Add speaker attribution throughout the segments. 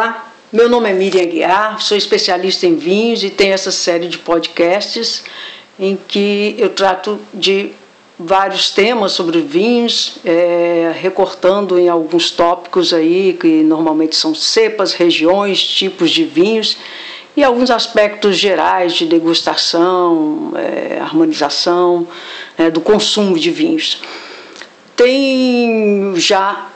Speaker 1: Olá, meu nome é Miriam Guiar, sou especialista em vinhos e tenho essa série de podcasts em que eu trato de vários temas sobre vinhos, é, recortando em alguns tópicos aí que normalmente são cepas, regiões, tipos de vinhos e alguns aspectos gerais de degustação, é, harmonização, é, do consumo de vinhos. Tem já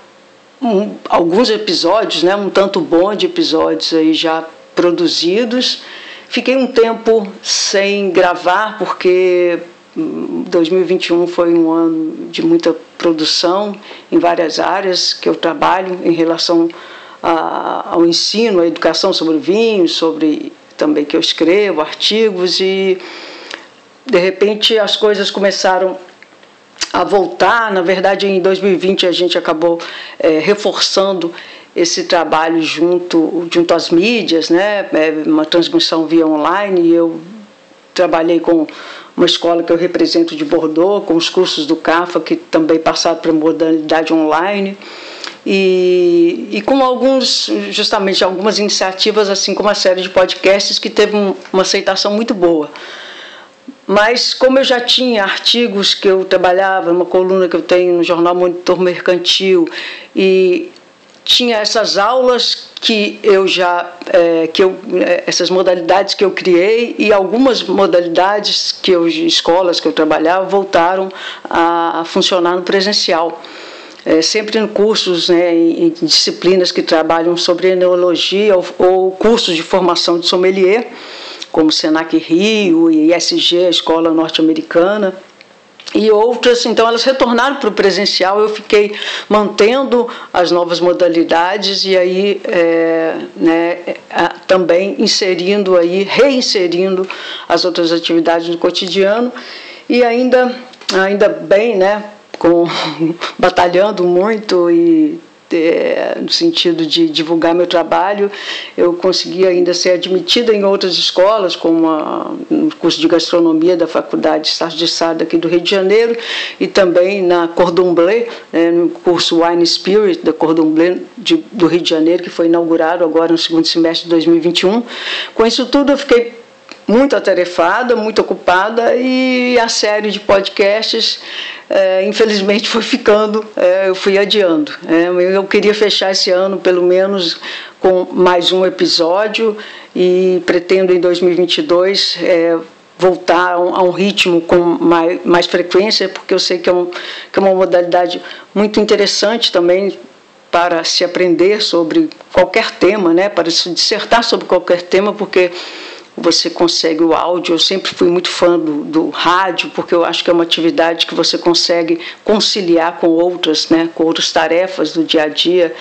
Speaker 1: um, alguns episódios, né, um tanto bom de episódios aí já produzidos. Fiquei um tempo sem gravar porque 2021 hum, foi um ano de muita produção em várias áreas que eu trabalho em relação a, ao ensino, à educação sobre vinhos, sobre também que eu escrevo artigos e de repente as coisas começaram a voltar. Na verdade, em 2020 a gente acabou é, reforçando esse trabalho junto, junto às mídias, né? É uma transmissão via online. E eu trabalhei com uma escola que eu represento de Bordeaux, com os cursos do CAFA, que também passaram para modalidade online. E, e com alguns, justamente algumas iniciativas, assim como a série de podcasts, que teve um, uma aceitação muito boa. Mas como eu já tinha artigos que eu trabalhava, uma coluna que eu tenho no jornal Monitor Mercantil e tinha essas aulas que eu já é, que eu é, essas modalidades que eu criei e algumas modalidades que eu escolas que eu trabalhava voltaram a, a funcionar no presencial. É, sempre em cursos né, em, disciplinas que trabalham sobre enologia ou, ou cursos de formação de sommelier como Senac Rio e ISG, a escola norte-americana e outras, então elas retornaram para o presencial. Eu fiquei mantendo as novas modalidades e aí é, né, também inserindo aí, reinserindo as outras atividades no cotidiano e ainda, ainda bem, né, com, batalhando muito e é, no sentido de divulgar meu trabalho. Eu consegui ainda ser admitida em outras escolas, como no curso de gastronomia da Faculdade de Sá aqui do Rio de Janeiro, e também na Cordon Bleu, né, no curso Wine Spirit da Cordon Bleu do Rio de Janeiro, que foi inaugurado agora no segundo semestre de 2021. Com isso tudo, eu fiquei muito atarefada, muito ocupada e a série de podcasts, é, infelizmente, foi ficando, é, eu fui adiando. É, eu queria fechar esse ano, pelo menos, com mais um episódio e pretendo em 2022 é, voltar a um, a um, ritmo com mais, mais frequência, porque eu sei que é, um, que é uma modalidade muito interessante também para se aprender sobre qualquer tema, né, para se dissertar sobre qualquer tema, porque você consegue o áudio. Eu sempre fui muito fã do, do, rádio, porque eu acho que é uma atividade que você consegue conciliar com outras, né, com outras tarefas do dia a dia.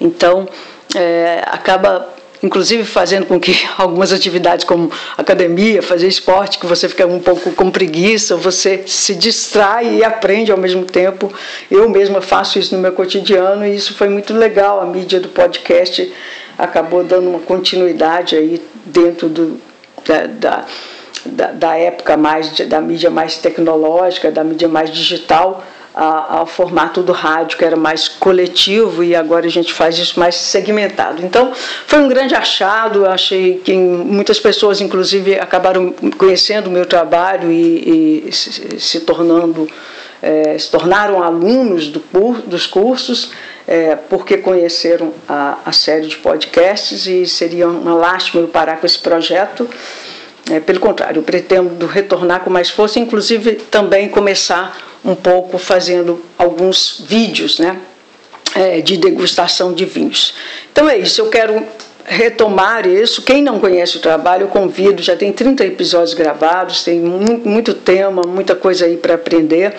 Speaker 1: Então, é, acaba inclusive fazendo com que algumas atividades como academia, fazer esporte, que você fica um pouco com preguiça, você se distrai e aprende ao mesmo tempo. Eu mesma faço isso no meu cotidiano e isso foi muito legal. A mídia do podcast acabou dando uma continuidade aí dentro do, da, da, da época mais da mídia mais tecnológica, da mídia mais digital, ao formato do rádio, que era mais coletivo, e agora a gente faz isso mais segmentado. Então, foi um grande achado, achei que muitas pessoas, inclusive, acabaram conhecendo o meu trabalho e, e se, se, tornando, é, se tornaram alunos do, dos cursos, é, porque conheceram a, a série de podcasts, e seria uma lástima eu parar com esse projeto. É, pelo contrário, eu pretendo retornar com mais força, inclusive também começar um pouco fazendo alguns vídeos né, é, de degustação de vinhos. Então é isso, eu quero retomar isso. Quem não conhece o trabalho, eu convido, já tem 30 episódios gravados, tem muito, muito tema, muita coisa aí para aprender.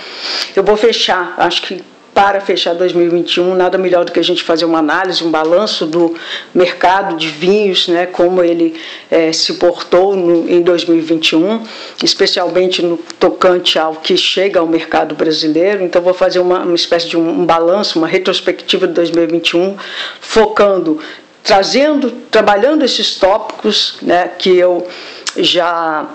Speaker 1: Eu vou fechar, acho que para fechar 2021, nada melhor do que a gente fazer uma análise, um balanço do mercado de vinhos, né, como ele é, se portou no, em 2021, especialmente no tocante ao que chega ao mercado brasileiro. Então, vou fazer uma, uma espécie de um, um balanço, uma retrospectiva de 2021, focando, trazendo, trabalhando esses tópicos né, que eu já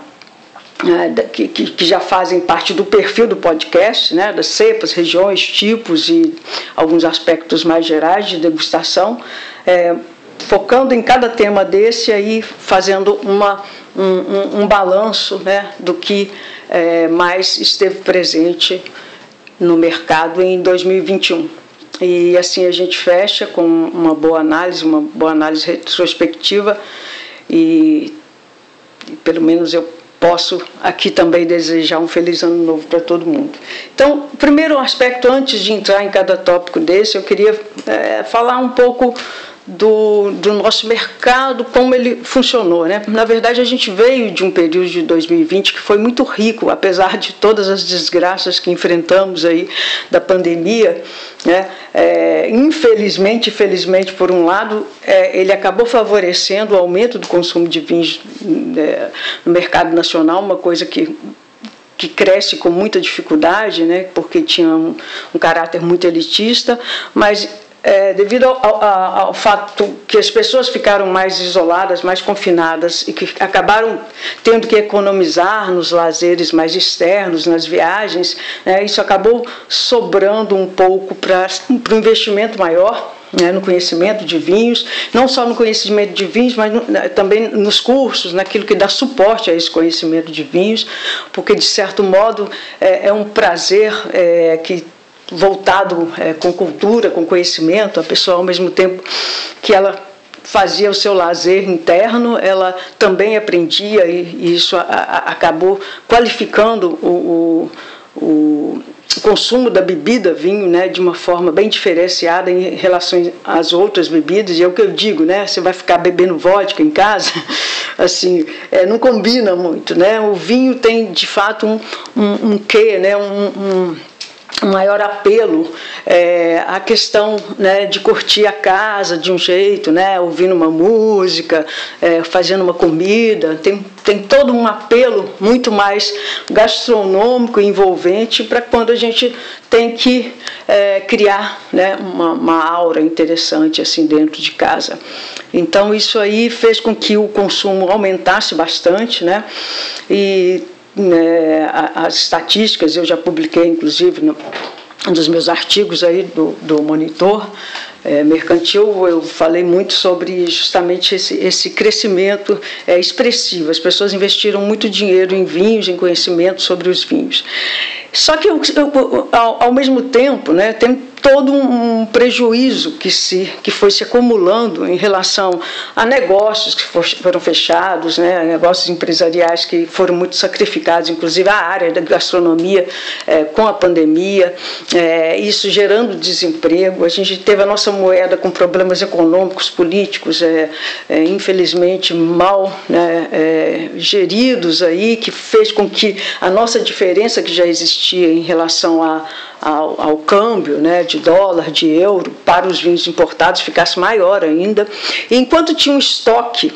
Speaker 1: né, que, que, já fazem parte do perfil do podcast, né, das cepas, regiões, tipos e alguns aspectos mais gerais de degustação, é, focando em cada tema desse aí fazendo uma, um, um, um balanço né, do que é, mais esteve presente no mercado em 2021. E assim a gente fecha com uma boa análise, uma boa análise retrospectiva e, e pelo menos eu posso aqui também desejar um feliz ano novo para todo mundo. Então, primeiro aspecto, antes de entrar em cada tópico desse, eu queria é, falar um pouco do, do nosso mercado, como ele funcionou. Né? Na verdade, a gente veio de um período de 2020 que foi muito rico, apesar de todas as desgraças que enfrentamos aí da pandemia. Né? É, infelizmente, felizmente, por um lado, é, ele acabou favorecendo o aumento do consumo de vinhos é, no mercado nacional, uma coisa que que cresce com muita dificuldade, né, porque tinha um, um caráter muito elitista, mas é, devido ao, ao, ao, fato que as pessoas ficaram mais isoladas, mais confinadas e que acabaram tendo que economizar nos lazeres mais externos, nas viagens, né, isso acabou sobrando um pouco para um investimento maior. Né, no conhecimento de vinhos, não só no conhecimento de vinhos, mas no, também nos cursos, naquilo que dá suporte a esse conhecimento de vinhos, porque de certo modo é, é um prazer é, que voltado é, com cultura, com conhecimento, a pessoa ao mesmo tempo que ela fazia o seu lazer interno, ela também aprendia e, e isso a, a, acabou qualificando o, o, o, consumo da bebida vinho, né, de uma forma bem diferenciada em relação às outras bebidas. E é o que eu digo, né, você vai ficar bebendo vodka em casa, assim, é, não combina muito, né? O vinho tem de fato um, um, um quê, né, um um maior apelo é, à questão né, de curtir a casa de um jeito, né, ouvindo uma música, é, fazendo uma comida. Tem, tem todo um apelo muito mais gastronômico e envolvente para quando a gente tem que é, criar né, uma, uma aura interessante assim dentro de casa. Então isso aí fez com que o consumo aumentasse bastante, né? E né, as estatísticas, eu já publiquei inclusive no, meus artigos aí do, do Monitor é, Mercantil, eu falei muito sobre justamente esse, esse crescimento é, expressivo. As pessoas investiram muito dinheiro em vinhos, em conhecimento sobre os vinhos. Só que eu, eu, ao, ao mesmo tempo, né, tem todo um prejuízo que, se, que foi se acumulando em relação a negócios que foram fechados, né, negócios empresariais que foram muito sacrificados, inclusive a área da gastronomia é, com a pandemia, é, isso gerando desemprego. A gente teve a nossa moeda com problemas econômicos, políticos, é, infelizmente mal né, geridos aí, que fez com que a nossa diferença que já existia em relação a ao, ao câmbio né, de dólar, de euro, para os vinhos importados ficasse maior ainda. Enquanto tinha um estoque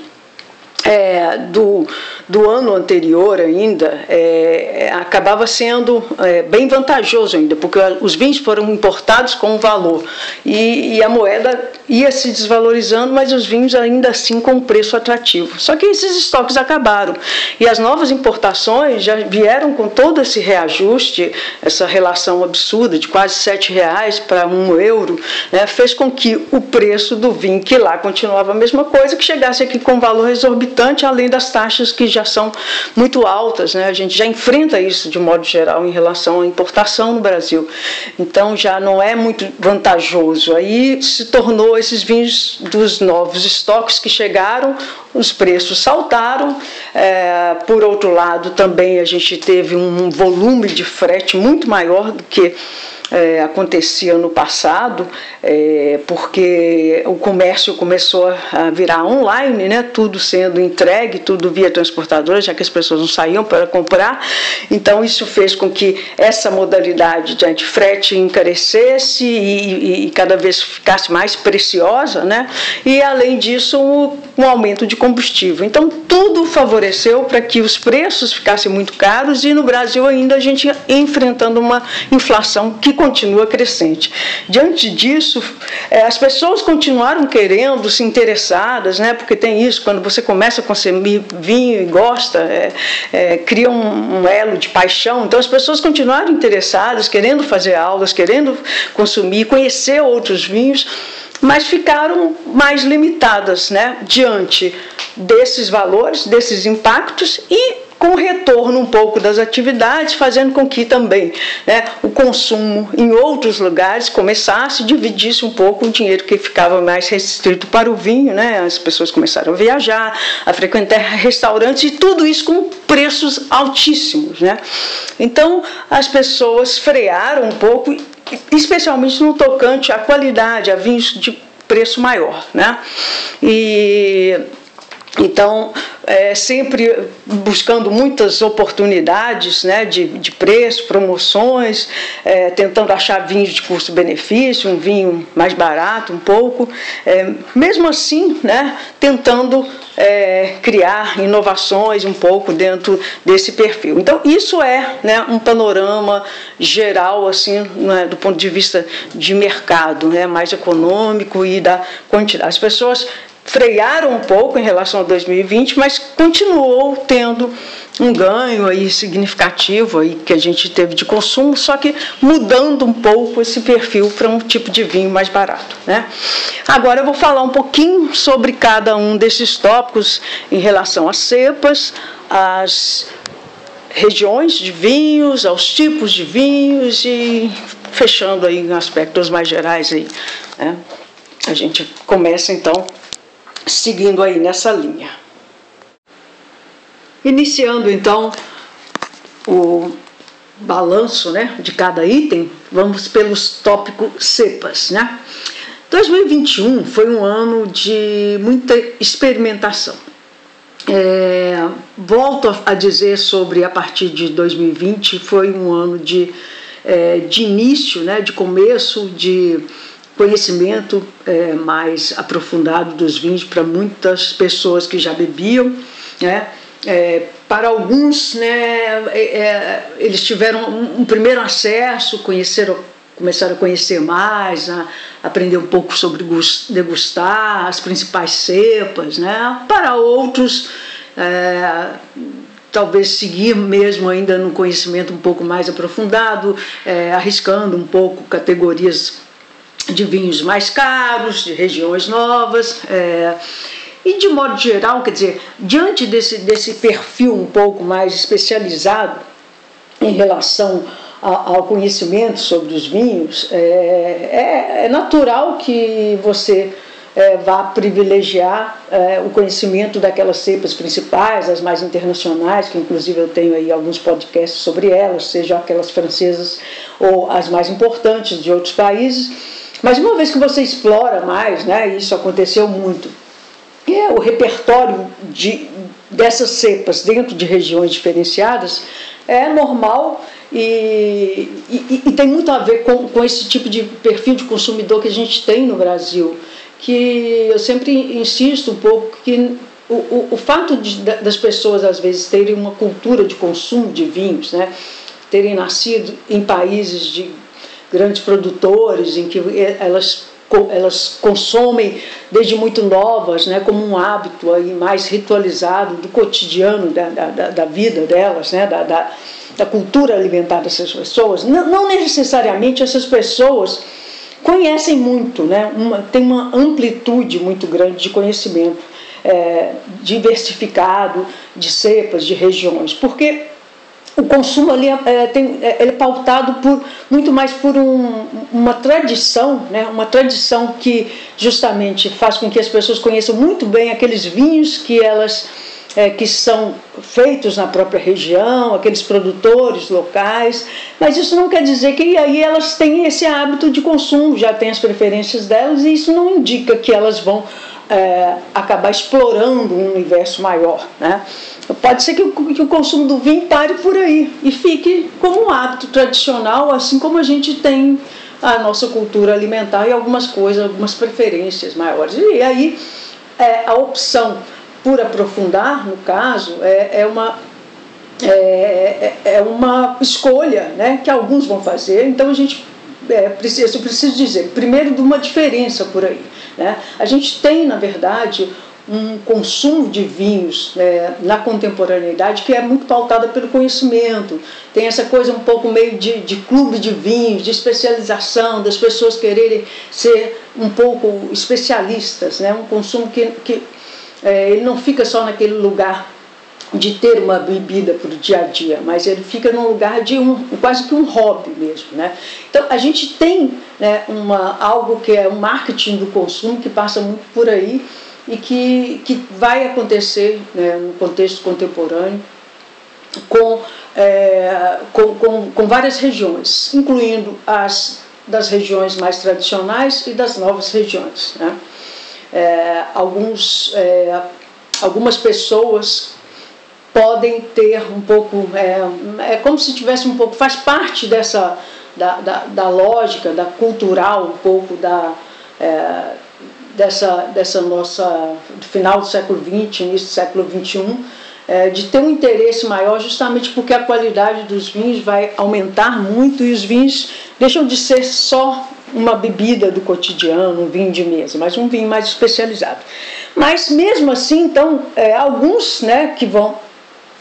Speaker 1: é, do, do ano anterior ainda é, acabava sendo é, bem vantajoso ainda, porque os vinhos foram importados com valor e, e, a moeda ia se desvalorizando, mas os vinhos ainda assim com um preço atrativo. Só que esses estoques acabaram e as novas importações já vieram com todo esse reajuste, essa relação absurda de quase sete reais para um euro, né, fez com que o preço do vinho, que lá continuava a mesma coisa, que chegasse aqui com valor exorbitante, além das taxas que já já são muito altas, né? a gente já enfrenta isso de modo geral em relação à importação no Brasil. Então já não é muito vantajoso. Aí se tornou esses vinhos dos novos estoques que chegaram, os preços saltaram. É, por outro lado, também a gente teve um volume de frete muito maior do que é, acontecia no passado, é, porque o comércio começou a virar online, né, tudo sendo entregue, tudo via transportadora, já que as pessoas não saíam para comprar. Então, isso fez com que essa modalidade de frete encarecesse e, e, cada vez ficasse mais preciosa, né? e além disso, um, um aumento de combustível. Então, tudo favoreceu para que os preços ficassem muito caros e no Brasil ainda a gente enfrentando uma inflação que continua crescente. Diante disso, é, as pessoas continuaram querendo, se interessadas, né, porque tem isso, quando você começa a consumir vinho e gosta, é, é, cria um, um elo de paixão. Então, as pessoas continuaram interessadas, querendo fazer aulas, querendo consumir, conhecer outros vinhos. mas ficaram mais limitadas né, diante desses valores, desses impactos e com retorno um pouco das atividades, fazendo com que também né, o consumo em outros lugares começasse, dividisse um pouco o dinheiro que ficava mais restrito para o vinho, né, as pessoas começaram a viajar, a frequentar restaurantes e tudo isso com preços altíssimos. Né? Então as pessoas frearam um pouco, especialmente no tocante à qualidade, a vinhos de preço maior. Né? E então, é, sempre buscando muitas oportunidades né, de, de preço, promoções, é, tentando achar vinhos de custo-benefício, um vinho mais barato um pouco. É, mesmo assim, né, tentando é, criar inovações um pouco dentro desse perfil. Então, isso é né, um panorama geral, assim, né, do ponto de vista de mercado, né, mais econômico e da quantidade. As pessoas frearam um pouco em relação a 2020, mas continuou tendo um ganho aí significativo aí que a gente teve de consumo, só que mudando um pouco esse perfil para um tipo de vinho mais barato. Né? Agora eu vou falar um pouquinho sobre cada um desses tópicos em relação às cepas, às regiões de vinhos, aos tipos de vinhos e fechando aí aspectos mais gerais aí. Né? A gente começa então seguindo aí nessa linha. Iniciando então o balanço né, de cada item, vamos pelos tópicos cepas. Né? 2021 foi um ano de muita experimentação. É, volto a dizer sobre a partir de 2020, foi um ano de, é, de início, né, de começo, de conhecimento é, mais aprofundado dos vinhos para muitas pessoas que já bebiam, né? É, para alguns, né, é, é eles tiveram um, um, primeiro acesso, conheceram, começaram a conhecer mais, a aprender um pouco sobre degustar as principais cepas, né? Para outros, é, talvez seguir mesmo ainda no conhecimento um pouco mais aprofundado, é, arriscando um pouco categorias de vinhos mais caros, de regiões novas. É, e de modo geral, quer dizer, diante desse, desse perfil um pouco mais especializado em relação ao conhecimento sobre os vinhos, é, é, é natural que você é, vá privilegiar é, o conhecimento daquelas cepas principais, as mais internacionais, que inclusive eu tenho aí alguns podcasts sobre elas, sejam aquelas francesas ou as mais importantes de outros países mas uma vez que você explora mais, né, isso aconteceu muito, é o repertório de, dessas cepas dentro de regiões diferenciadas é normal e, e, e, tem muito a ver com, com esse tipo de perfil de consumidor que a gente tem no Brasil, que eu sempre insisto um pouco que o, o, o fato de, das pessoas às vezes terem uma cultura de consumo de vinhos, né, terem nascido em países de grandes produtores, em que elas, elas consomem desde muito novas, né, como um hábito aí mais ritualizado do cotidiano da, da, da vida delas, né, da, da, da, cultura alimentar dessas pessoas. Não, não, necessariamente essas pessoas conhecem muito, né, uma, tem uma amplitude muito grande de conhecimento é, diversificado de cepas, de regiões, porque o consumo ali é, é, tem, é, é pautado por, muito mais por um, uma tradição, né? uma tradição que justamente faz com que as pessoas conheçam muito bem aqueles vinhos que elas é, que são feitos na própria região, aqueles produtores locais, mas isso não quer dizer que aí elas têm esse hábito de consumo, já têm as preferências delas, e isso não indica que elas vão é, acabar explorando um universo maior. Né? Pode ser que o, que o consumo do vinho pare por aí e fique como um hábito tradicional, assim como a gente tem a nossa cultura alimentar e algumas coisas, algumas preferências maiores. E aí é, a opção por aprofundar, no caso, é, é uma é, é, é uma escolha né, que alguns vão fazer, então a gente é, preciso, eu preciso dizer, primeiro de uma diferença por aí. Né? A gente tem, na verdade, um consumo de vinhos é, na contemporaneidade que é muito pautada pelo conhecimento. Tem essa coisa um pouco meio de, de clube de vinhos, de especialização, das pessoas quererem ser um pouco especialistas, né? um consumo que, que é, ele não fica só naquele lugar de ter uma bebida para o dia a dia, mas ele fica num lugar de um quase que um hobby mesmo, né? Então a gente tem né, uma algo que é o um marketing do consumo que passa muito por aí e que, que vai acontecer né, no contexto contemporâneo com, é, com, com, com, várias regiões, incluindo as das regiões mais tradicionais e das novas regiões. Né? É, alguns, é, algumas pessoas podem ter um pouco, é, é como se tivesse um pouco, faz parte dessa, da, da, da lógica, da cultural, um pouco da, é, dessa, dessa nossa final do século XX, início do século XXI, é, de ter um interesse maior, justamente porque a qualidade dos vinhos vai aumentar muito e os vinhos deixam de ser só uma bebida do cotidiano, um vinho de mesa, mas um vinho mais especializado. Mas mesmo assim, então, é, alguns né, que vão,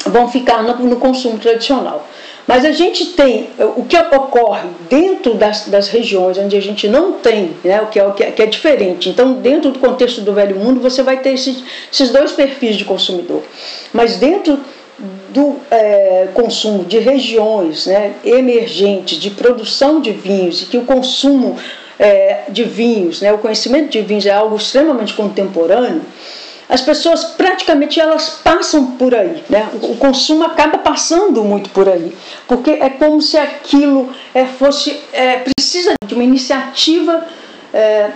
Speaker 1: vão ficar no, no consumo tradicional. Mas a gente tem o que ocorre dentro das, das regiões onde a gente não tem, né, o que é, o que é, que é diferente. Então, dentro do contexto do velho mundo, você vai ter esses, esses dois perfis de consumidor. Mas dentro do é, consumo de regiões né, emergentes, de produção de vinhos, e que o consumo é, de vinhos, né, o conhecimento de vinhos é algo extremamente contemporâneo, as pessoas praticamente elas passam por aí, né? o consumo acaba passando muito por aí, porque é como se aquilo é, fosse, é, precisa de uma iniciativa é,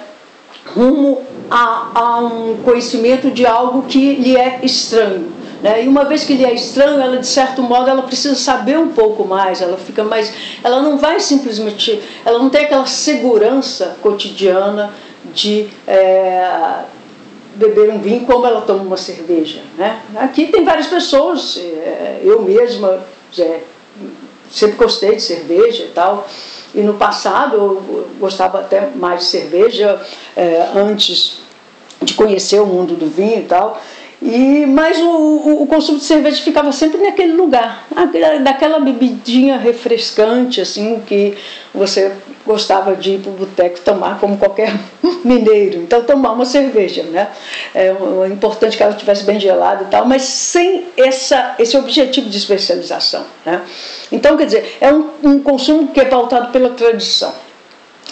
Speaker 1: rumo a, a, um conhecimento de algo que lhe é estranho. Né? E uma vez que lhe é estranho, ela de certo modo ela precisa saber um pouco mais, ela fica mais, ela não vai simplesmente, ela não tem aquela segurança cotidiana de é, beber um vinho como ela toma uma cerveja. Né? Aqui tem várias pessoas, é, eu mesma é, sempre gostei de cerveja e tal. E no passado eu gostava até mais de cerveja é, antes de conhecer o mundo do vinho e tal. E, mas o, o, o, consumo de cerveja ficava sempre naquele lugar, daquela bebidinha refrescante, assim, que você gostava de ir para o boteco tomar como qualquer mineiro. Então, tomar uma cerveja, né? É, é importante que ela estivesse bem gelada e tal, mas sem essa, esse objetivo de especialização, né? Então, quer dizer, é um, um consumo que é pautado pela tradição.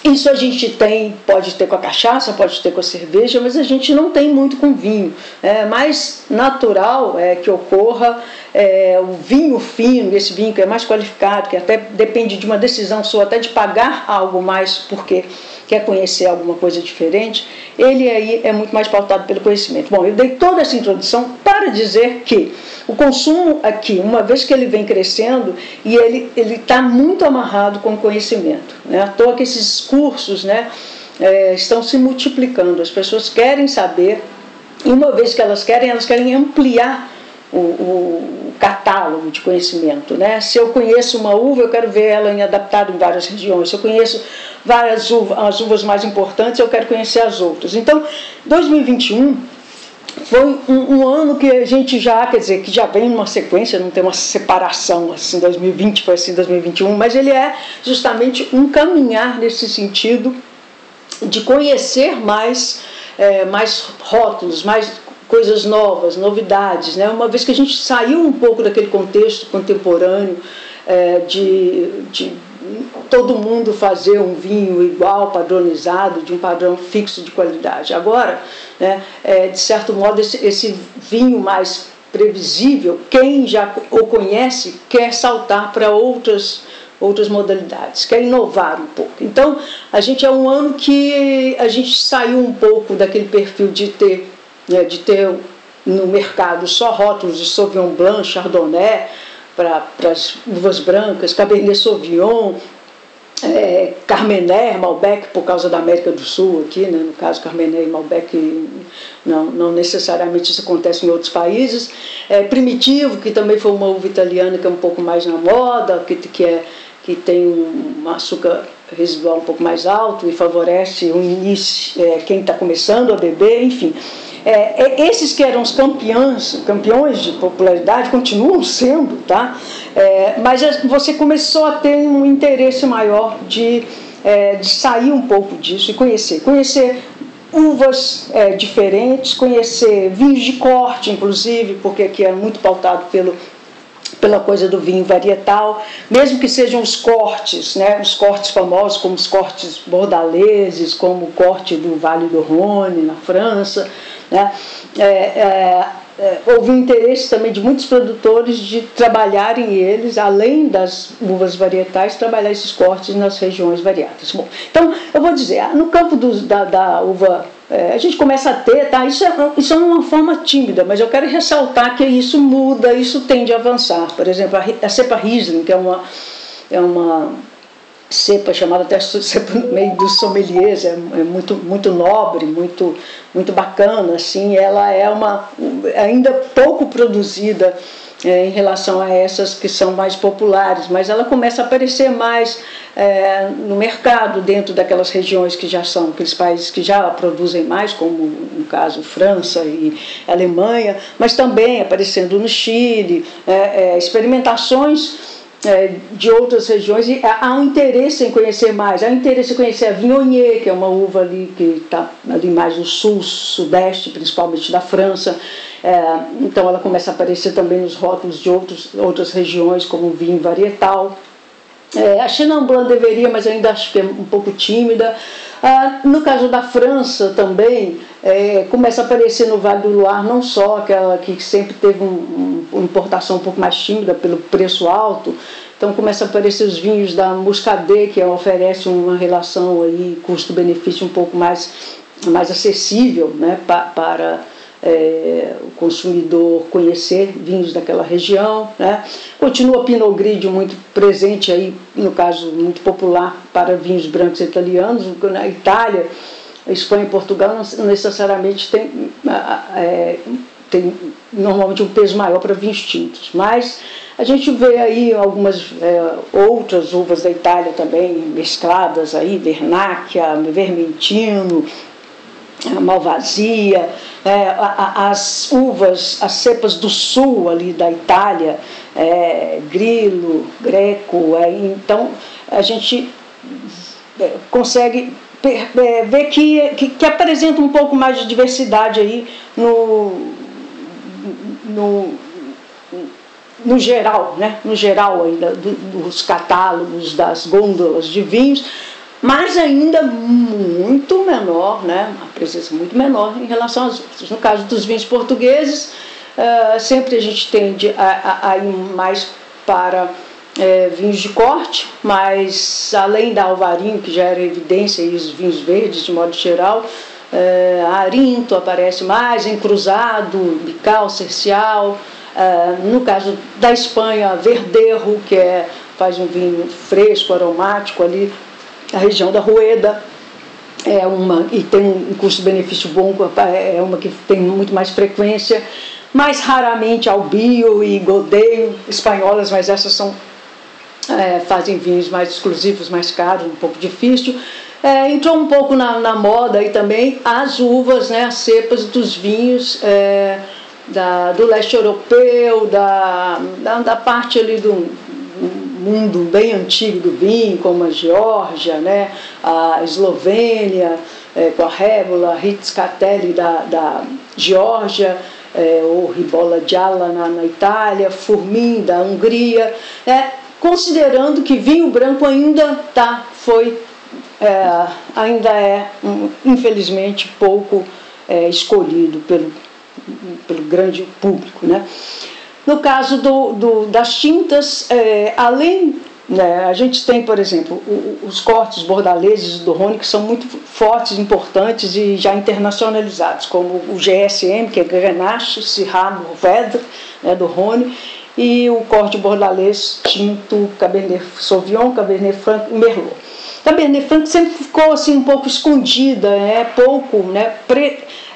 Speaker 1: Isso a gente tem, pode ter com a cachaça, pode ter com a cerveja, mas a gente não tem muito com vinho. É mais natural é que ocorra é, o vinho fino, esse vinho que é mais qualificado, que até depende de uma decisão sua, até de pagar algo mais, porque quer conhecer alguma coisa diferente, ele aí é muito mais pautado pelo conhecimento. Bom, eu dei toda essa introdução para dizer que o consumo aqui, uma vez que ele vem crescendo, e ele está muito amarrado com o conhecimento. Né? À toa que esses cursos né, é, estão se multiplicando, as pessoas querem saber, e uma vez que elas querem, elas querem ampliar o, o, catálogo de conhecimento. Né? Se eu conheço uma uva, eu quero ver ela em adaptada em várias regiões. Se eu conheço várias uvas, as uvas mais importantes, eu quero conhecer as outras. Então, 2021 foi um, um, ano que a gente já, quer dizer, que já vem numa sequência, não tem uma separação assim, 2020 foi assim, 2021, mas ele é justamente um caminhar nesse sentido de conhecer mais, é, mais rótulos, mais coisas novas, novidades, né? Uma vez que a gente saiu um pouco daquele contexto contemporâneo é, de, de todo mundo fazer um vinho igual, padronizado, de um padrão fixo de qualidade. Agora, né, é, de certo modo, esse, esse vinho mais previsível, quem já o conhece quer saltar para outras outras modalidades, quer inovar um pouco. Então, a gente é um ano que a gente saiu um pouco daquele perfil de ter, né, de ter no mercado só rótulos de Sauvignon Blanc, Chardonnay, para as uvas brancas, Cabernet Sauvignon, é, Carmener, Malbec, por causa da América do Sul aqui, né? no caso Carmener e Malbec, não, não necessariamente isso acontece em outros países. É, Primitivo, que também foi uma uva italiana que é um pouco mais na moda, que, que, é, que tem um açúcar residual um pouco mais alto e favorece o início, é, quem está começando a beber, enfim. É, esses que eram os campeões, campeões de popularidade continuam sendo, tá? É, mas você começou a ter um interesse maior de, é, de sair um pouco disso e conhecer. Conhecer uvas é, diferentes, conhecer vinhos de corte, inclusive, porque aqui é muito pautado pelo pela coisa do vinho varietal, mesmo que sejam os cortes, né, os cortes famosos, como os cortes bordaleses, como o corte do Vale do Rhône, na França, né, é, é, é, houve interesse também de muitos produtores de trabalharem eles, além das uvas varietais, trabalhar esses cortes nas regiões variadas. Bom, então, eu vou dizer, no campo do, da, da uva é, a gente começa a ter, tá? Isso é, isso é uma forma tímida, mas eu quero ressaltar que isso muda, isso tende a avançar. Por exemplo, a, a cepa Riesling, que é uma, é uma cepa chamada até cepa no meio dos sommeliers, é, é, muito, muito nobre, muito, muito bacana, assim, ela é uma ainda pouco produzida é, em relação a essas que são mais populares, mas ela começa a aparecer mais é, no mercado, dentro daquelas regiões que já são, aqueles países que já produzem mais, como no caso França e Alemanha, mas também aparecendo no Chile, é, é experimentações é, de outras regiões e há um interesse em conhecer mais, há um interesse em conhecer a Viognier, que é uma uva ali que está ali mais no sul, sudeste, principalmente da França, é, então ela começa a aparecer também nos rótulos de outros, outras regiões, como vinho varietal. É, a Chenin Blanc deveria, mas ainda acho que é um pouco tímida. Ah, no caso da França também, é, começa a aparecer no Vale do Loire não só aquela que sempre teve um, uma importação um pouco mais tímida pelo preço alto, então começa a aparecer os vinhos da Muscadet, que oferece uma relação custo-benefício um pouco mais, mais acessível né, pa, para é, o consumidor conhecer vinhos daquela região. Né? Continua Pinot Grigio muito presente aí, no caso muito popular para vinhos brancos italianos. Na Itália, Espanha e Portugal não necessariamente tem, é, tem normalmente um peso maior para vinhos tintos, mas a gente vê aí algumas é, outras uvas da Itália também mescladas aí, Vernacchia, Vermentino, Malvasia, é, as uvas, as cepas do sul ali da Itália, é, Grilo, Greco, é, então a gente é, consegue é, ver que, que, que, apresenta um pouco mais de diversidade aí no, no, no geral, né? no geral aí, dos catálogos, das gôndolas de vinhos, mas ainda muito menor, né? uma presença muito menor em relação às outras. No caso dos vinhos portugueses, uh, sempre a gente tende a, a, a ir mais para é, vinhos de corte, mas além da Alvarinho, que já era evidência, e os vinhos verdes de modo geral, é, Arinto aparece mais, encruzado, bical, cercial. No caso da Espanha, Verdejo, que é, faz um vinho fresco, aromático ali, a região da Rueda é uma e tem um custo-benefício bom, é uma que tem muito mais frequência, mais raramente Albio e Godeio, espanholas, mas essas são é, fazem vinhos mais exclusivos, mais caros, um pouco difícil. É, entrou um pouco na, na, moda aí também as uvas, né, as cepas dos vinhos é, da, do leste europeu, da, da, da parte ali do, mundo bem antigo do vinho, como a Geórgia, né, a Eslovênia, é, com a Rébola, Ritzcatelli da, da Geórgia, é, ou Ribola Gialla na, na Itália, Furmin da Hungria, é, considerando que vinho branco ainda tá, foi, é, ainda é, infelizmente, pouco é, escolhido pelo, pelo grande público. Né? No caso do, do das tintas, é, além né, a gente tem, por exemplo, os cortes bordaleses do Rony, que são muito fortes, importantes e já internacionalizados, como o GSM, que é Grenache, Syrah, Mourvèdre, né, do Rony, e o corte bordalês tinto Cabernet Sauvignon, Cabernet Franc e Merlot. Cabernet Franc sempre ficou assim um pouco escondida, é pouco, né,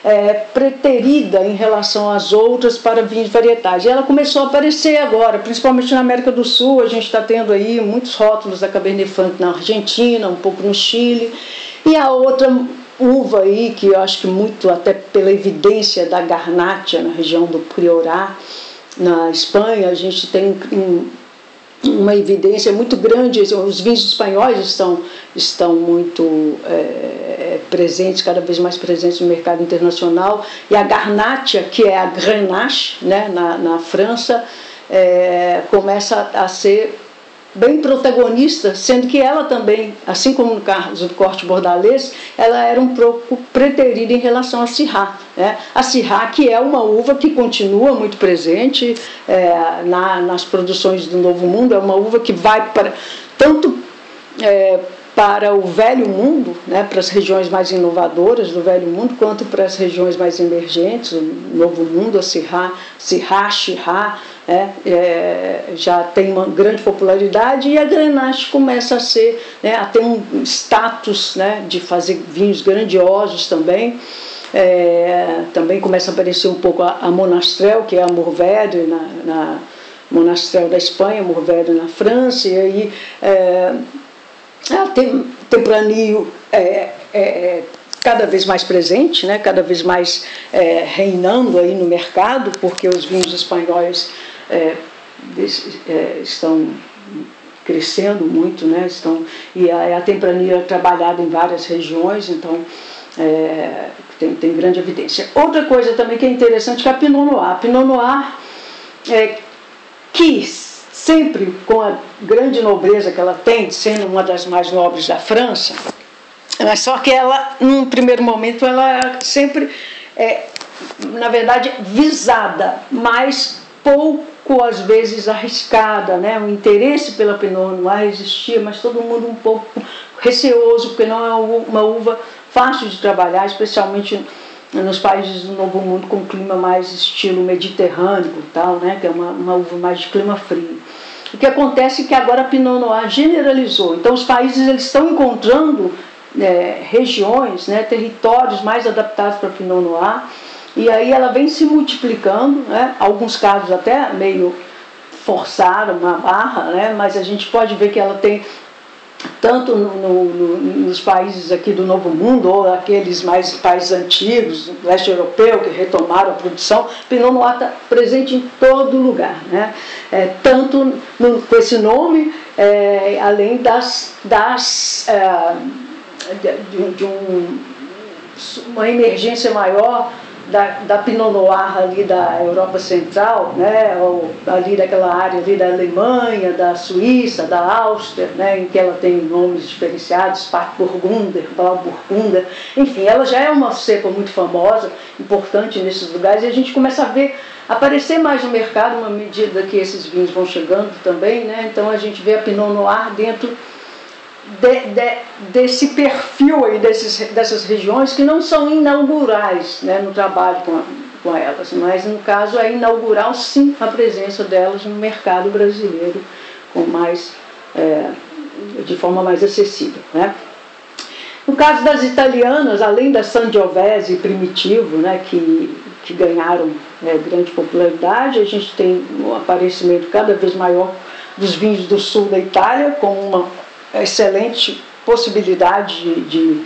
Speaker 1: é, preterida em relação às outras para vinhos varietais. E ela começou a aparecer agora, principalmente na América do Sul. A gente está tendo aí muitos rótulos da Cabernet Franc na Argentina, um pouco no Chile. E a outra uva aí que eu acho que muito até pela evidência da Garnacha na região do Priorat, na Espanha, a gente tem um, uma evidência muito grande, os vinhos espanhóis estão, estão muito é, presentes, cada vez mais presentes no mercado internacional, e a Garnacha, que é a Grenache, né, na, na França, é, começa a ser bem protagonista, sendo que ela também, assim como no caso do corte bordalês, ela era um pouco preterida em relação a Syrah. Né? A Syrah, que é uma uva que continua muito presente é, na, nas produções do Novo Mundo, é uma uva que vai para tanto é, para o velho mundo, né, para as regiões mais inovadoras do velho mundo, quanto para as regiões mais emergentes, o novo mundo, a Sirá, Sirá, Shirá, né, é, já tem uma grande popularidade e a Grenache começa a ser, né, a ter um status né, de fazer vinhos grandiosos também. É, também começa a aparecer um pouco a, a Monastrel, que é a Mourvèdre na, na Monastrel da Espanha, Mourvèdre na França, e aí é, ah, tem, tempranillo é, é, é, cada vez mais presente, né, cada vez mais é, reinando aí no mercado, porque os vinhos espanhóis é, é, estão crescendo muito, né, estão, e a, a é trabalhada em várias regiões, então tem, tem grande evidência. Outra coisa também que é interessante é a Pinot Noir. A Pinot Noir é, quis sempre com a grande nobreza que ela tem, sendo uma das mais nobres da França, mas só que ela, num primeiro momento, ela sempre é, na verdade, visada, mas pouco às vezes arriscada, né? O interesse pela Pinot Noir existia, mas todo mundo um pouco receoso, porque não é uma uva fácil de trabalhar, especialmente nos países do Novo Mundo com clima mais estilo mediterrâneo tal, né, que é uma, uma uva mais de clima frio. O que acontece é que agora a Pinot Noir generalizou. Então os países eles estão encontrando é, regiões, né, territórios mais adaptados para a Pinot Noir, e aí ela vem se multiplicando, né, alguns casos até meio forçaram uma barra, né, mas a gente pode ver que ela tem tanto no, no, nos países aqui do Novo Mundo, ou aqueles mais países antigos, leste europeu, que retomaram a produção, Pinot Noir está presente em todo lugar. Né? É, tanto no, com esse nome, é, além das, das é, de, de um, uma emergência maior da, da Pinot Noir ali da Europa Central, né, ou ali daquela área ali da Alemanha, da Suíça, da Áustria, né, em que ela tem nomes diferenciados, Burgunder, Blauburgunder, enfim, ela já é uma cepa muito famosa, importante nesses lugares, e a gente começa a ver aparecer mais no mercado, uma medida que esses vinhos vão chegando também, né, então a gente vê a Pinot Noir dentro de, de, desse perfil aí desses, dessas regiões que não são inaugurais né, no trabalho com, com elas, mas no caso é inaugural sim a presença delas no mercado brasileiro com mais, é, de forma mais acessível. Né? No caso das italianas, além da Sangiovese Primitivo, né, que, que ganharam né, grande popularidade, a gente tem um aparecimento cada vez maior dos vinhos do sul da Itália, com uma excelente possibilidade de, de,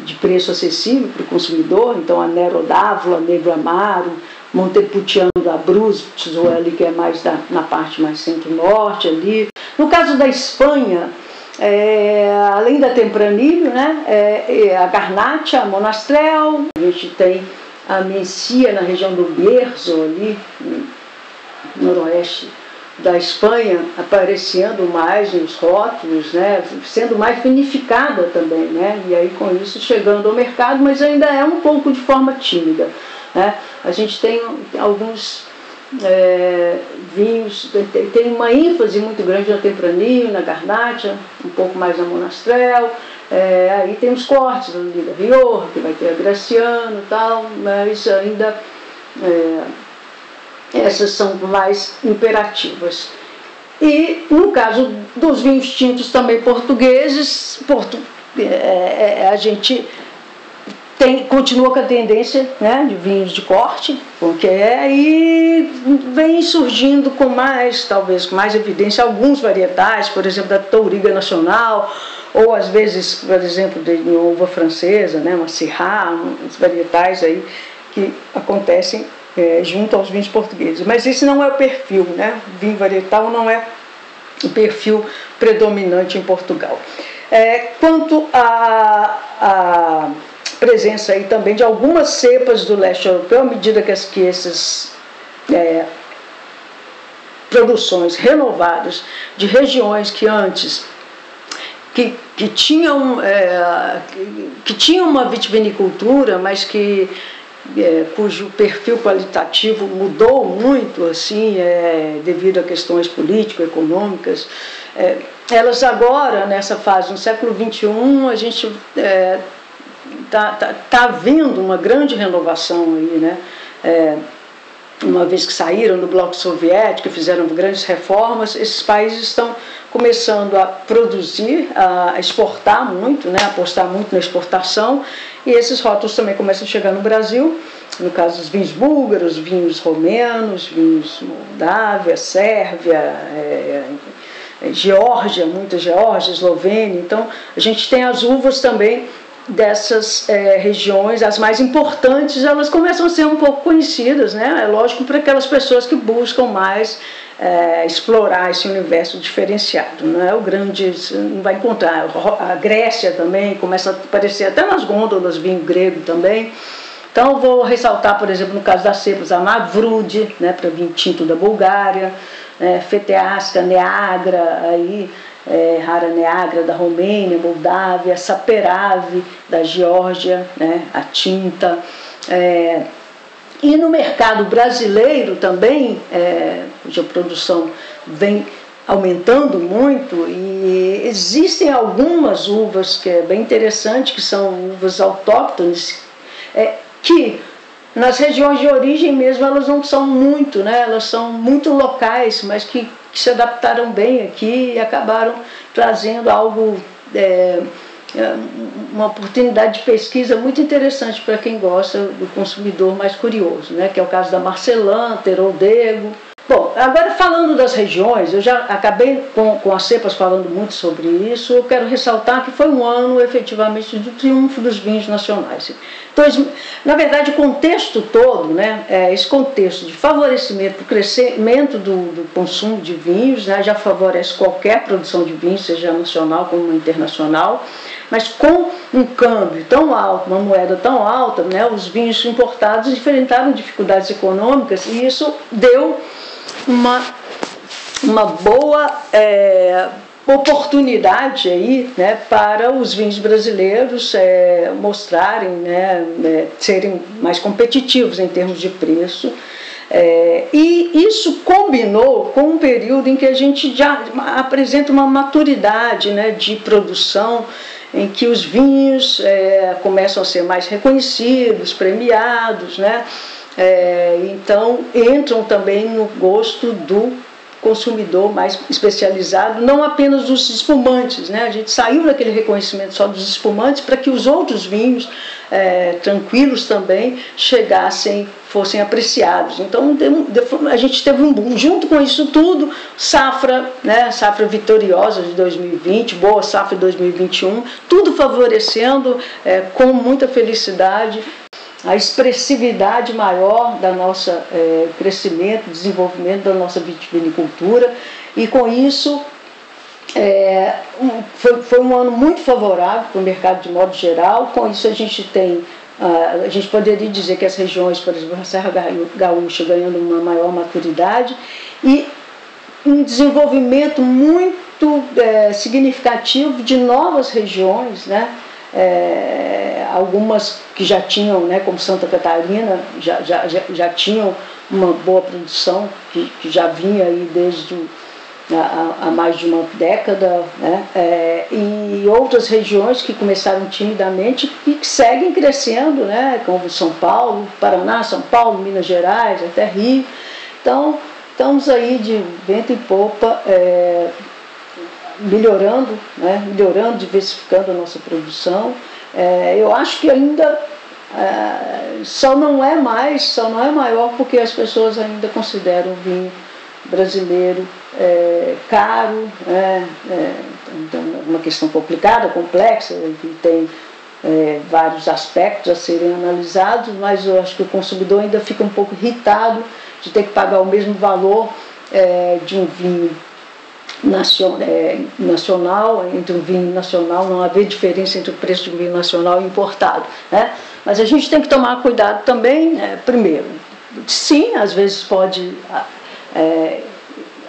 Speaker 1: de preço acessível para o consumidor, então a Nero d'Avola, Negro Amaro, Montepulciano da Abruzzo, ali que é mais da, na parte mais centro-norte ali. No caso da Espanha, é, além da Tempranillo, né, é, é a Garnacha, a Monastrel, a gente tem a Mencia na região do Bierzo ali, no noroeste da Espanha aparecendo mais nos rótulos, né, sendo mais vinificada também, né, e aí com isso chegando ao mercado, mas ainda é um pouco de forma tímida. Né. A gente tem alguns é, vinhos, tem uma ênfase muito grande na Tempranillo, na Garnacha, um pouco mais na Monastrel, é, aí tem os cortes da Rior, que vai ter a Graciano e tal, mas ainda é, essas são mais imperativas. E no caso dos vinhos tintos também portugueses, portu, é, é, a gente tem, continua com a tendência né, de vinhos de corte, porque é, e vem surgindo com mais, talvez com mais evidência, alguns varietais, por exemplo, da Touriga Nacional, ou às vezes, por exemplo, de uva francesa, né, uma Syrah, uns varietais aí que acontecem é, junto aos vinhos portugueses. Mas esse não é o perfil, né? Vinho varietal não é o perfil predominante em Portugal. É, quanto a presença aí também de algumas cepas do leste europeu, à medida que, as, que essas é, produções renovadas de regiões que antes que, que, tinham, é, que, que tinham uma vitivinicultura, mas que é, cujo perfil qualitativo mudou muito assim é, devido a questões político-econômicas. É, elas agora, nessa fase, no século XXI, a gente é, está tá, tá vindo uma grande renovação aí, né? É, uma vez que saíram do bloco soviético, fizeram grandes reformas, esses países estão começando a produzir, a exportar muito, né, apostar muito na exportação, e esses rótulos também começam a chegar no Brasil, no caso dos vinhos búlgaros, vinhos romenos, vinhos Moldávia, Sérvia, é, é, Geórgia, muita Geórgia, Eslovênia, então a gente tem as uvas também dessas é, regiões, as mais importantes, elas começam a ser um pouco conhecidas, né? É lógico para aquelas pessoas que buscam mais é, explorar esse universo diferenciado, não é o grande, não vai encontrar a Grécia também começa a aparecer até nas gôndolas vinho grego também. Então vou ressaltar, por exemplo, no caso das cepas, a Mavrude, né, para vinho tinto da Bulgária, né, Feteasca, Neagra, aí é, Rara Neagra da Romênia, Moldávia, Saperave da Geórgia, né, a tinta. É, e no mercado brasileiro também, é, cuja produção vem aumentando muito e existem algumas uvas que é bem interessante, que são uvas autóctones, é, que nas regiões de origem mesmo elas não são muito, né? elas são muito locais, mas que que se adaptaram bem aqui e acabaram trazendo algo, é, é, uma oportunidade de pesquisa muito interessante para quem gosta do consumidor mais curioso, né? que é o caso da Marcelã, Terodego. Bom, agora falando das regiões, eu já acabei com, com as cepas falando muito sobre isso, eu quero ressaltar que foi um ano efetivamente do triunfo dos vinhos nacionais. Então, na verdade, o contexto todo, né, é, esse contexto de favorecimento do crescimento do, do consumo de vinhos, né, já favorece qualquer produção de vinhos, seja nacional como internacional, mas com um câmbio tão alto, uma moeda tão alta, né, os vinhos importados enfrentaram dificuldades econômicas e isso deu uma, uma boa é, oportunidade aí, né, para os vinhos brasileiros é, mostrarem, né, é, serem mais competitivos em termos de preço. É, e isso combinou com um período em que a gente já apresenta uma maturidade né, de produção, em que os vinhos é, começam a ser mais reconhecidos, premiados, né? É, então entram também no gosto do consumidor mais especializado, não apenas dos espumantes. Né? A gente saiu daquele reconhecimento só dos espumantes para que os outros vinhos é, tranquilos também chegassem, fossem apreciados. Então a gente teve um boom. Junto com isso tudo, safra, né? safra vitoriosa de 2020, boa safra de 2021, tudo favorecendo é, com muita felicidade a expressividade maior da nossa é, crescimento, desenvolvimento da nossa vitivinicultura e com isso é, um, foi, foi um ano muito favorável para o mercado de modo geral. Com isso a gente tem a gente poderia dizer que as regiões, por exemplo, a Serra Gaúcha ganhando uma maior maturidade e um desenvolvimento muito é, significativo de novas regiões, né? É, algumas que já tinham, né, como Santa Catarina, já, já, já, já tinham uma boa produção, que, que já vinha aí desde há, mais de uma década, né, é, e outras regiões que começaram timidamente e que seguem crescendo, né, como São Paulo, Paraná, São Paulo, Minas Gerais, até Rio. Então, estamos aí de vento em popa, é, melhorando, né, melhorando, diversificando a nossa produção. É, eu acho que ainda é, só não é mais, só não é maior porque as pessoas ainda consideram o vinho brasileiro é, caro, é, é, então é uma questão complicada, complexa, que tem é, vários aspectos a serem analisados, mas eu acho que o consumidor ainda fica um pouco irritado de ter que pagar o mesmo valor é, de um vinho é, nacional, entre um vinho nacional, não haver diferença entre o preço de um vinho nacional e importado. Né? Mas a gente tem que tomar cuidado também, né? primeiro, sim, às vezes pode. É,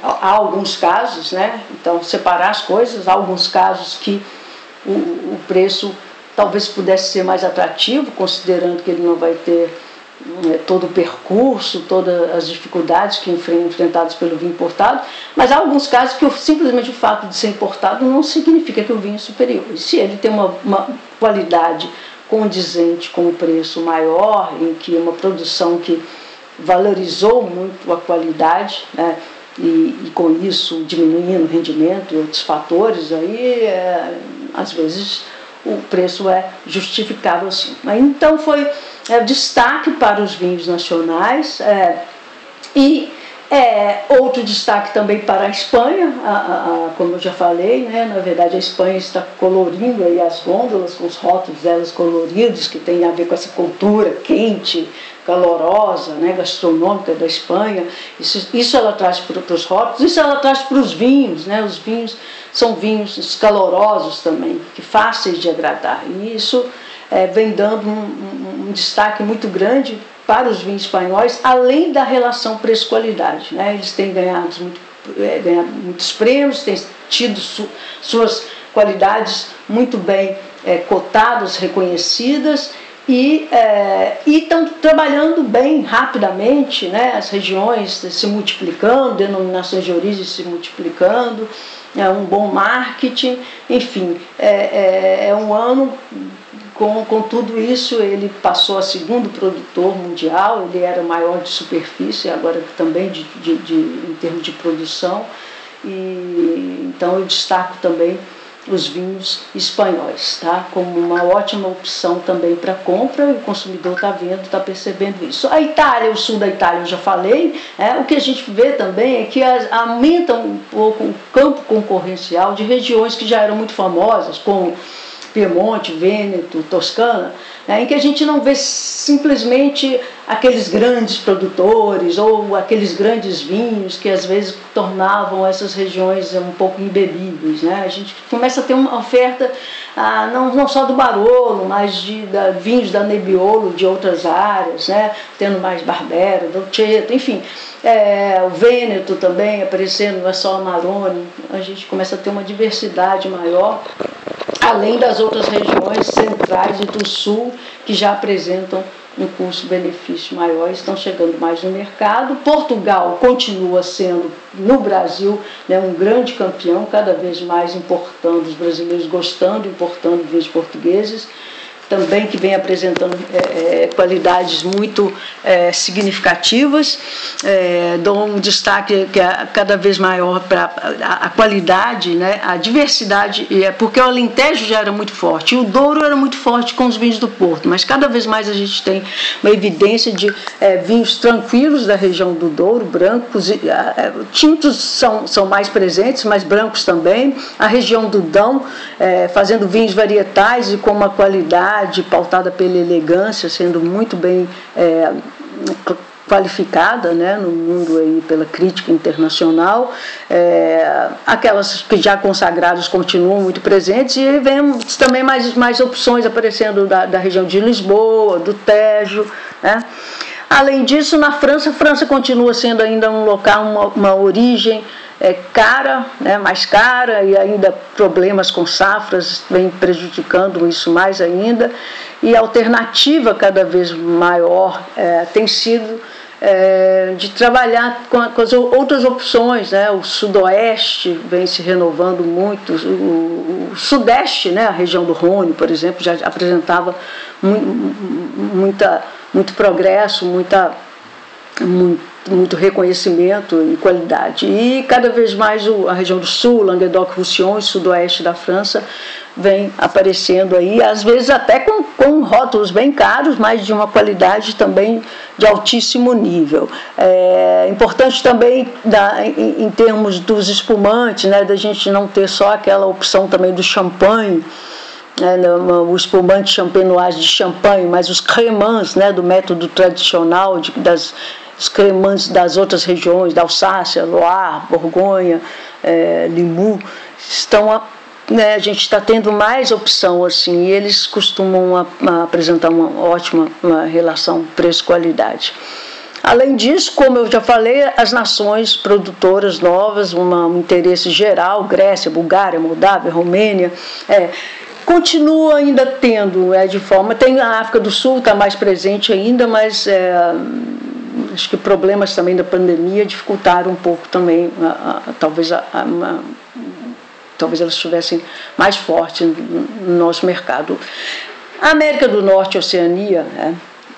Speaker 1: há alguns casos, né? então separar as coisas, há alguns casos que o, o preço talvez pudesse ser mais atrativo, considerando que ele não vai ter né, todo o percurso, todas as dificuldades que enfrentadas pelo vinho importado, mas há alguns casos que simplesmente o fato de ser importado não significa que o vinho é superior. E se ele tem uma, uma qualidade condizente com o preço maior, em que uma produção que valorizou muito a qualidade, né, e, e, com isso diminuindo o rendimento e outros fatores, aí é, às vezes o preço é justificável sim. Então foi é, destaque para os vinhos nacionais é, e é, outro destaque também para a Espanha, a, a, a, como eu já falei, né, na verdade a Espanha está colorindo aí as gôndolas com os rótulos delas coloridos, que tem a ver com essa cultura quente, calorosa, né, gastronômica da Espanha. Isso, isso ela traz para os rótulos, isso ela traz para os vinhos, né, os vinhos são vinhos calorosos também, que fáceis de agradar. E isso é, vem dando um, um, um, destaque muito grande para os vinhos espanhóis, além da relação preço-qualidade. Né? Eles têm ganhado, muito, é, ganhado muitos prêmios, têm tido su, suas qualidades muito bem é, cotadas, reconhecidas e é, estão trabalhando bem rapidamente, né, as regiões se multiplicando, denominações de origem se multiplicando, é um bom marketing, enfim, é, é, é um ano com, com tudo isso, ele passou a segundo produtor mundial, ele era maior de superfície, agora também de, de, de, em termos de produção. E, então eu destaco também os vinhos espanhóis, tá? como uma ótima opção também para compra, e o consumidor está vendo, está percebendo isso. A Itália, o sul da Itália, eu já falei, é, o que a gente vê também é que as, aumenta um pouco o campo concorrencial de regiões que já eram muito famosas, como Piemonte, Vêneto, Toscana, né, em que a gente não vê simplesmente aqueles grandes produtores ou aqueles grandes vinhos que às vezes tornavam essas regiões um pouco imbebíveis. Né? A gente começa a ter uma oferta ah, não, não só do Barolo, mas de da, vinhos da Nebbiolo de outras áreas, né? tendo mais Barbera, Dolcetto, enfim. É, o Vêneto também aparecendo, não é só o a gente começa a ter uma diversidade maior além das outras regiões centrais e do sul que já apresentam um custo-benefício maior, estão chegando mais no mercado. Portugal continua sendo, no Brasil, né, um grande campeão, cada vez mais importando, os brasileiros gostando, importando vinhos portugueses também que vem apresentando é, é, qualidades muito é, significativas. É, dou um destaque que é cada vez maior para a, a, qualidade, né, a diversidade, é porque o Alentejo já era muito forte, e o Douro era muito forte com os vinhos do Porto, mas cada vez mais a gente tem uma evidência de é, vinhos tranquilos da região do Douro, brancos, e, tintos são, são mais presentes, mas brancos também. A região do Dão, fazendo vinhos varietais e com uma qualidade pautada pela elegância, sendo muito bem é, qualificada né, no mundo aí pela crítica internacional. É, aquelas que já consagradas continuam muito presentes e vemos também mais, mais opções aparecendo da, da região de Lisboa, do Tejo. Né? Além disso, na França, a França continua sendo ainda um local, uma, uma origem é, cara, né, mais cara, e ainda problemas com safras vem prejudicando isso mais ainda. E a alternativa cada vez maior é, tem sido é, de trabalhar com, com, as outras opções, né? O sudoeste vem se renovando muito, o, o, sudeste, né? A região do Rhône, por exemplo, já apresentava mu muita, muito progresso, muita, muito reconhecimento e qualidade. E cada vez mais a região do sul, Languedoc-Roussillon e sudoeste da França vem aparecendo aí, às vezes até com, com rótulos bem caros, mas de uma qualidade também de altíssimo nível. É importante também da, em, em, termos dos espumantes, né, da gente não ter só aquela opção também do champanhe, né, o espumante champenoise de champanhe, mas os cremants né, do método tradicional de, das os cremantes das outras regiões, da Alsácia, Loire, Borgonha, é, Limoux, estão a, né, a gente está tendo mais opção assim, e eles costumam a, a apresentar uma ótima uma relação preço-qualidade. Além disso, como eu já falei, as nações produtoras novas, uma, um interesse geral, Grécia, Bulgária, Moldávia, Romênia, é, continua ainda tendo, é, de forma. Tem a África do Sul, está mais presente ainda, mas é, acho que problemas também da pandemia dificultaram um pouco também, a, a, talvez a, talvez elas estivessem mais fortes no nosso mercado. A América do Norte e Oceania, né,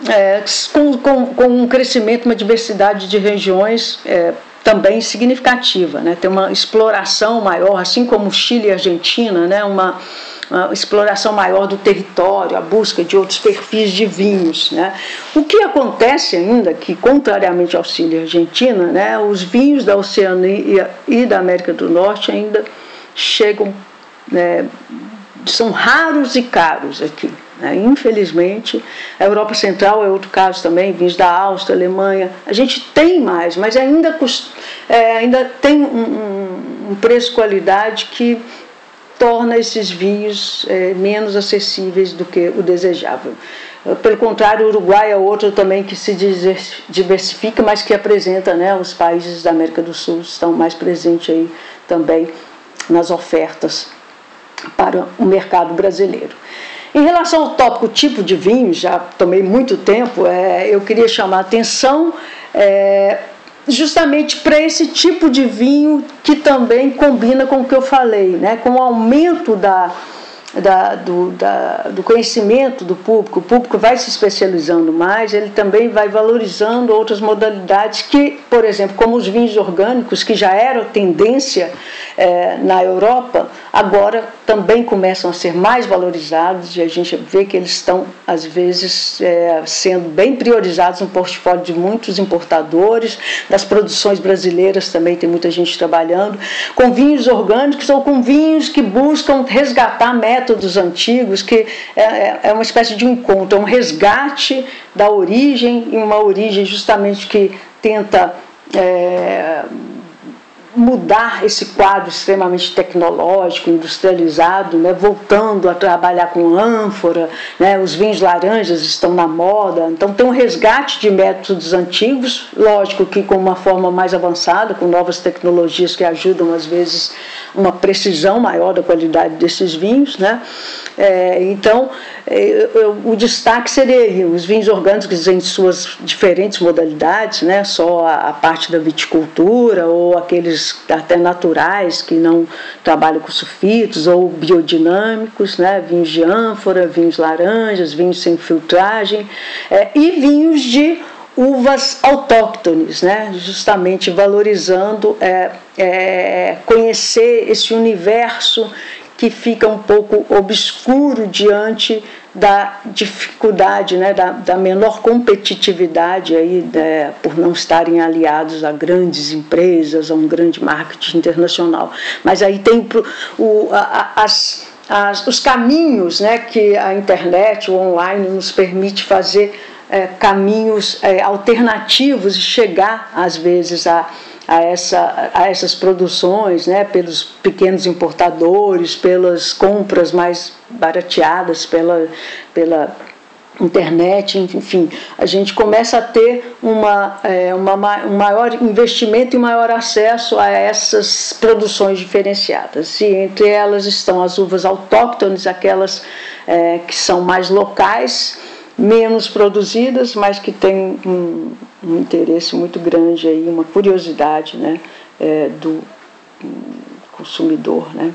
Speaker 1: é, com, com, com, um crescimento, uma diversidade de regiões é, também significativa, né, tem uma exploração maior, assim como Chile e Argentina, né, uma, uma exploração maior do território, a busca de outros perfis de vinhos. Né. O que acontece ainda que, contrariamente ao Chile e Argentina, né, os vinhos da Oceania e da América do Norte ainda chegam, né, são raros e caros aqui. Né? Infelizmente, a Europa Central é outro caso também, vinhos da Áustria, Alemanha. A gente tem mais, mas ainda, é, ainda tem um, um, um preço-qualidade que torna esses vinhos é, menos acessíveis do que o desejável. Pelo contrário, o Uruguai é outro também que se diversifica, mas que apresenta, né, os países da América do Sul estão mais presentes aí também nas ofertas para o mercado brasileiro. Em relação ao tópico tipo de vinho, já tomei muito tempo, é, eu queria chamar a atenção é, justamente para esse tipo de vinho que também combina com o que eu falei, né, com o aumento da, da, do, da, do conhecimento do público, o público vai se especializando mais, ele também vai valorizando outras modalidades que, por exemplo, como os vinhos orgânicos, que já eram tendência é, na Europa, agora também começam a ser mais valorizados e a gente vê que eles estão, às vezes, é, sendo bem priorizados no portfólio de muitos importadores, das produções brasileiras também tem muita gente trabalhando, com vinhos orgânicos ou com vinhos que buscam resgatar métodos antigos, que é, é, é uma espécie de encontro, é um resgate da origem e uma origem justamente que tenta. É, mudar esse quadro extremamente tecnológico, industrializado, né, voltando a trabalhar com ânfora, né, os vinhos laranjas estão na moda, então tem um resgate de métodos antigos, lógico que com uma forma mais avançada, com novas tecnologias que ajudam às vezes uma precisão maior da qualidade desses vinhos, né? É, então o destaque seria os vinhos orgânicos em suas diferentes modalidades, né? Só a, a parte da viticultura ou aqueles até naturais, que não trabalham com sulfitos, ou biodinâmicos, né? vinhos de ânfora, vinhos laranjas, vinhos sem filtragem, é, e vinhos de uvas autóctones, né? justamente valorizando é, é, conhecer esse universo que fica um pouco obscuro diante da dificuldade, né, da, da menor competitividade aí, né, por não estarem aliados a grandes empresas, a um grande marketing internacional. Mas aí tem o, a, as, as, os caminhos né, que a internet, o online, nos permite fazer é, caminhos é, alternativos e chegar, às vezes, a a, essa, a essas produções, né, pelos pequenos importadores, pelas compras mais barateadas pela, pela internet, enfim, a gente começa a ter uma, é, uma, um maior investimento e maior acesso a essas produções diferenciadas. E entre elas estão as uvas autóctones, aquelas é, que são mais locais, menos produzidas, mas que têm um, um interesse muito grande aí, uma curiosidade né, é, do consumidor né,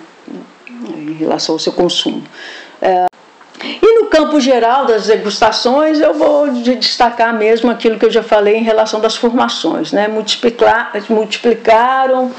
Speaker 1: em relação ao seu consumo. É, E no campo geral das degustações, eu vou destacar mesmo aquilo que eu já falei em relação das formações. Né? Multiplicar, multiplicaram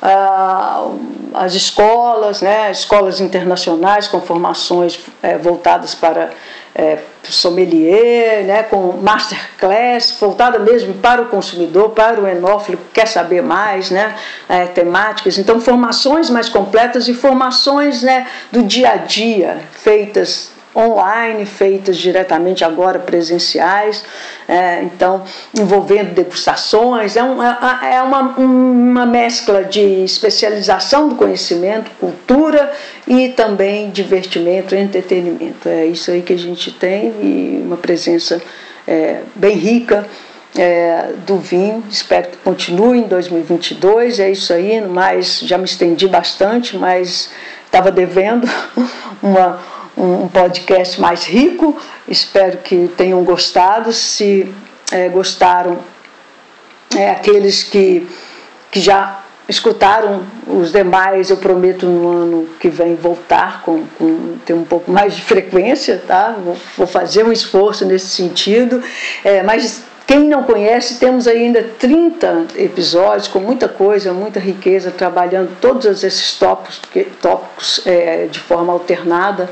Speaker 1: ah, as escolas, né? escolas internacionais com formações é, voltadas para é, sommelier, né, com masterclass, voltada mesmo para o consumidor, para o enófilo que quer saber mais, né, é, temáticas. Então, formações mais completas e formações né, do dia a dia, feitas online, feitas diretamente agora presenciais, é, então envolvendo degustações, é, um, é, é uma, uma mescla de especialização do conhecimento, cultura e também divertimento, entretenimento. É isso aí que a gente tem e uma presença é, bem rica. É, do vinho, espero que continue em 2022. É isso aí, mas já me estendi bastante, mas estava devendo uma, um podcast mais rico. Espero que tenham gostado. Se é, gostaram, é, aqueles que, que já escutaram os demais, eu prometo no ano que vem voltar com, com ter um pouco mais de frequência, tá? Vou, vou fazer um esforço nesse sentido. É, mas quem não conhece, temos ainda 30 episódios com muita coisa, muita riqueza, trabalhando todos esses tópicos, tópicos é, de forma alternada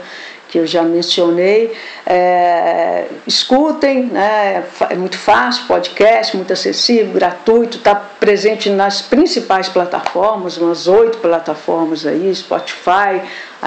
Speaker 1: que eu já mencionei. É, escutem, né? é muito fácil, podcast, muito acessível, gratuito, está presente nas principais plataformas, umas oito plataformas aí, Spotify,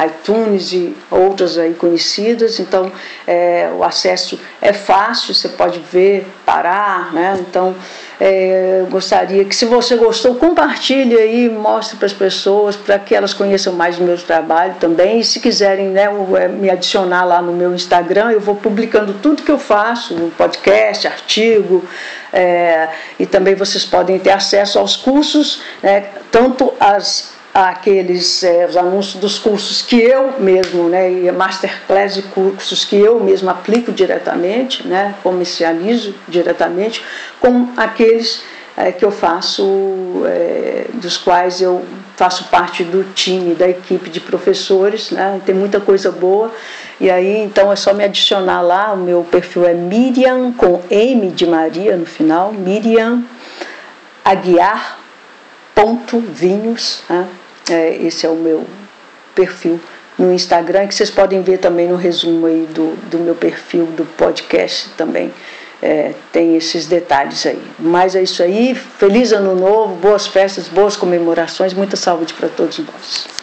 Speaker 1: iTunes e outras aí conhecidas. Então é, o acesso é fácil, você pode ver, parar, né? Então é, gostaria que, se você gostou, compartilhe aí, mostre para as pessoas, para que elas conheçam mais o meu trabalho também. E se quiserem né, é, me adicionar lá no meu Instagram, eu vou publicando tudo que eu faço, podcast, artigo, é, e também vocês podem ter acesso aos cursos, né, tanto as aqueles é, os anúncios dos cursos que eu mesmo, né, e masterclass de cursos que eu mesmo aplico diretamente, né, comercializo diretamente, com aqueles é, que eu faço, é, dos quais eu faço parte do time, da equipe de professores, né, tem muita coisa boa, e aí então é só me adicionar lá, o meu perfil é Miriam, com M de Maria no final, Miriam Aguiar ponto vinhos né? É, esse é o meu perfil no Instagram, que vocês podem ver também no resumo aí do, do meu perfil do podcast também. É, tem esses detalhes aí. Mas é isso aí. Feliz ano novo, boas festas, boas comemorações, muita saúde para todos nós.